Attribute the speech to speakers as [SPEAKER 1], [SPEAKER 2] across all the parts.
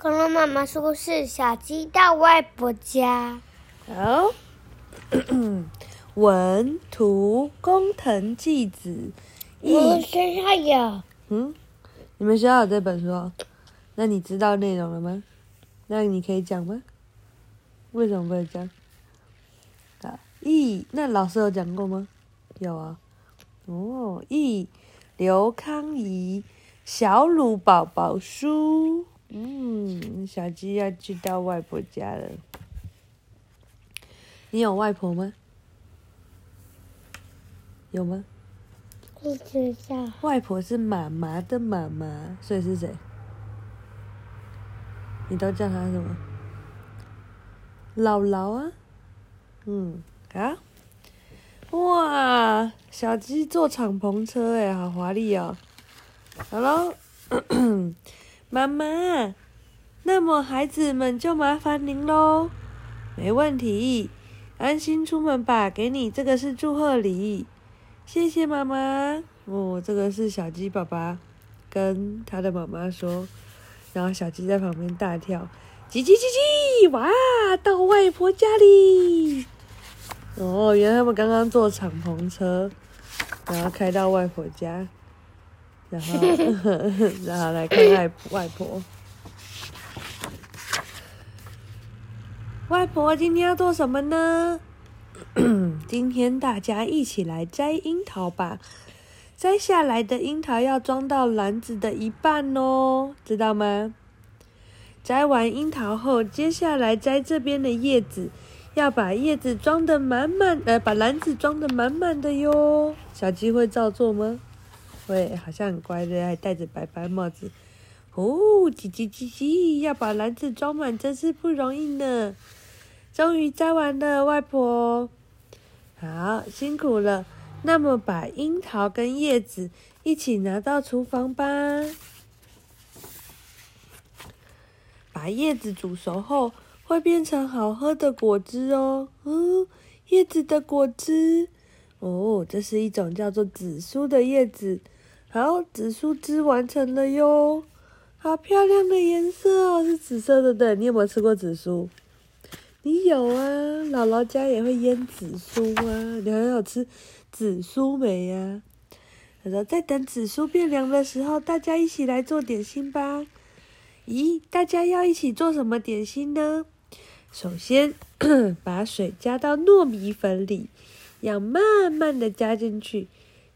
[SPEAKER 1] 恐龙妈妈说是小鸡到外婆家。
[SPEAKER 2] 好，文图工藤纪子。
[SPEAKER 1] 我学校有。
[SPEAKER 2] 嗯，你们学校有这本书哦？那你知道内容了吗？那你可以讲吗？为什么不能讲？啊，咦，那老师有讲过吗？有啊。哦，咦，刘康怡小鲁宝宝书。嗯，小鸡要去到外婆家了。你有外婆吗？有吗？
[SPEAKER 1] 不知道。
[SPEAKER 2] 外婆是妈妈的妈妈，所以是谁？你都叫她什么？姥姥啊。嗯，啊。哇，小鸡坐敞篷车哎，好华丽哦。好喽。妈妈，那么孩子们就麻烦您喽。没问题，安心出门吧。给你这个是祝贺礼，谢谢妈妈。哦，这个是小鸡爸爸跟他的妈妈说，然后小鸡在旁边大跳，叽叽叽叽，哇，到外婆家里。哦，原来他们刚刚坐敞篷车，然后开到外婆家。然后，然后来看外外婆。外婆今天要做什么呢？今天大家一起来摘樱桃吧。摘下来的樱桃要装到篮子的一半哦，知道吗？摘完樱桃后，接下来摘这边的叶子，要把叶子装得满满，呃，把篮子装得满满的哟。小鸡会照做吗？会，好像很乖的，还戴着白白帽子。哦，叽叽叽叽，要把篮子装满真是不容易呢。终于摘完了，外婆。好，辛苦了。那么把樱桃跟叶子一起拿到厨房吧。把叶子煮熟后，会变成好喝的果汁哦。嗯，叶子的果汁。哦，这是一种叫做紫苏的叶子。好，紫苏汁完成了哟，好漂亮的颜色哦，是紫色的，对。你有没有吃过紫苏？你有啊，姥姥家也会腌紫苏啊。你很好吃紫苏梅呀？他说，在等紫苏变凉的时候，大家一起来做点心吧。咦，大家要一起做什么点心呢？首先，把水加到糯米粉里，要慢慢的加进去。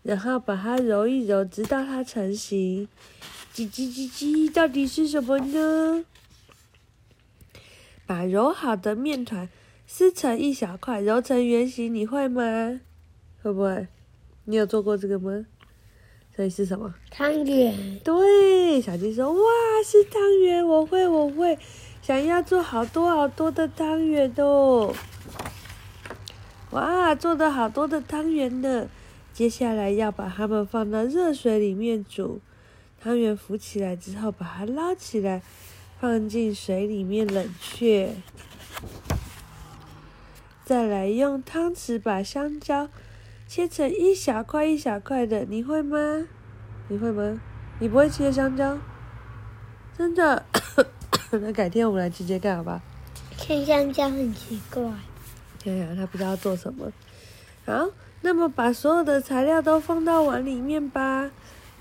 [SPEAKER 2] 然后把它揉一揉，直到它成型。叽叽叽叽，到底是什么呢？把揉好的面团撕成一小块，揉成圆形。你会吗？会不会？你有做过这个吗？这里是什么？
[SPEAKER 1] 汤圆。
[SPEAKER 2] 对，小鸡说：“哇，是汤圆！我会，我会。想要做好多好多的汤圆哦！哇，做的好多的汤圆呢。”接下来要把它们放到热水里面煮，汤圆浮起来之后，把它捞起来，放进水里面冷却。再来用汤匙把香蕉切成一小块一小块的，你会吗？你会吗？你不会切香蕉？真的？那改天我们来直接干好吧？
[SPEAKER 1] 切香蕉很奇怪。
[SPEAKER 2] 对呀，他不知道做什么。好。那么把所有的材料都放到碗里面吧，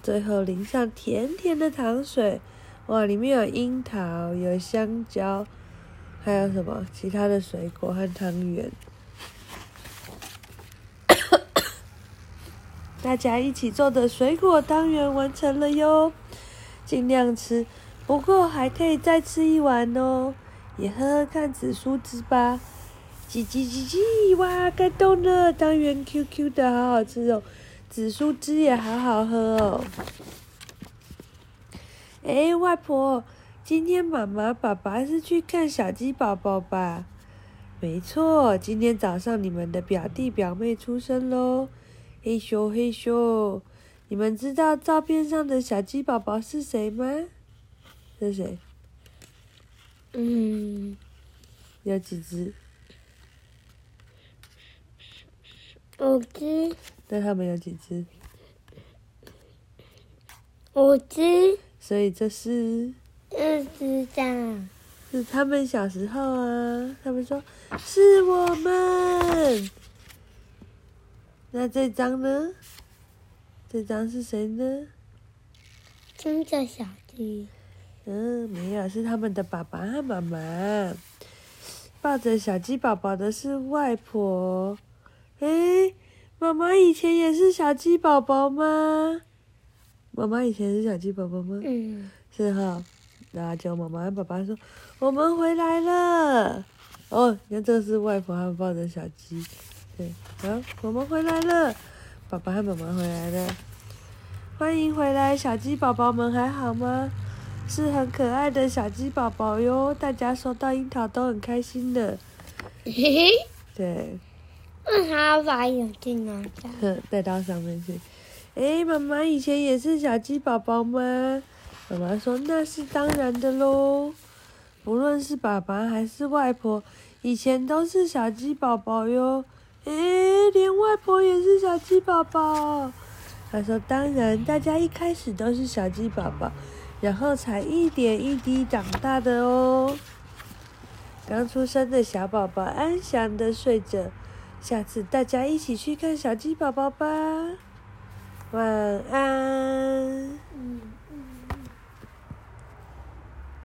[SPEAKER 2] 最后淋上甜甜的糖水。哇，里面有樱桃，有香蕉，还有什么其他的水果和汤圆。大家一起做的水果汤圆完成了哟，尽量吃，不过还可以再吃一碗哦，也喝喝看紫苏汁吧。叽叽叽叽！哇，感动了！汤圆 Q Q 的，好好吃哦。紫苏汁也好好喝哦。哎，外婆，今天妈妈、爸爸是去看小鸡宝宝吧？没错，今天早上你们的表弟表妹出生喽。嘿咻嘿咻，你们知道照片上的小鸡宝宝是谁吗？是谁？
[SPEAKER 1] 嗯，
[SPEAKER 2] 有几只？
[SPEAKER 1] 五只，
[SPEAKER 2] 那他们有几只？
[SPEAKER 1] 五只。
[SPEAKER 2] 所以这是
[SPEAKER 1] 嗯，是这样。
[SPEAKER 2] 是他们小时候啊，他们说是我们。那这张呢？这张是谁呢？
[SPEAKER 1] 真的小鸡。
[SPEAKER 2] 嗯，没有，是他们的爸爸和妈妈。抱着小鸡宝宝的是外婆。诶，妈妈以前也是小鸡宝宝吗？妈妈以前是小鸡宝宝吗？
[SPEAKER 1] 嗯，
[SPEAKER 2] 是哈。然后叫妈妈和爸爸说：“我们回来了。”哦，你看这是外婆还抱着小鸡。对，好，我们回来了，爸爸和妈妈回来了，欢迎回来，小鸡宝宝们还好吗？是很可爱的小鸡宝宝哟，大家收到樱桃都很开心的。
[SPEAKER 1] 嘿嘿，对，他把眼镜拿掉，
[SPEAKER 2] 带到上面去。诶，妈妈以前也是小鸡宝宝吗？妈妈说那是当然的喽，不论是爸爸还是外婆，以前都是小鸡宝宝哟。诶，连外婆也是小鸡宝宝。他说：“当然，大家一开始都是小鸡宝宝，然后才一点一滴长大的哦。”刚出生的小宝宝安详的睡着，下次大家一起去看小鸡宝宝吧。晚安。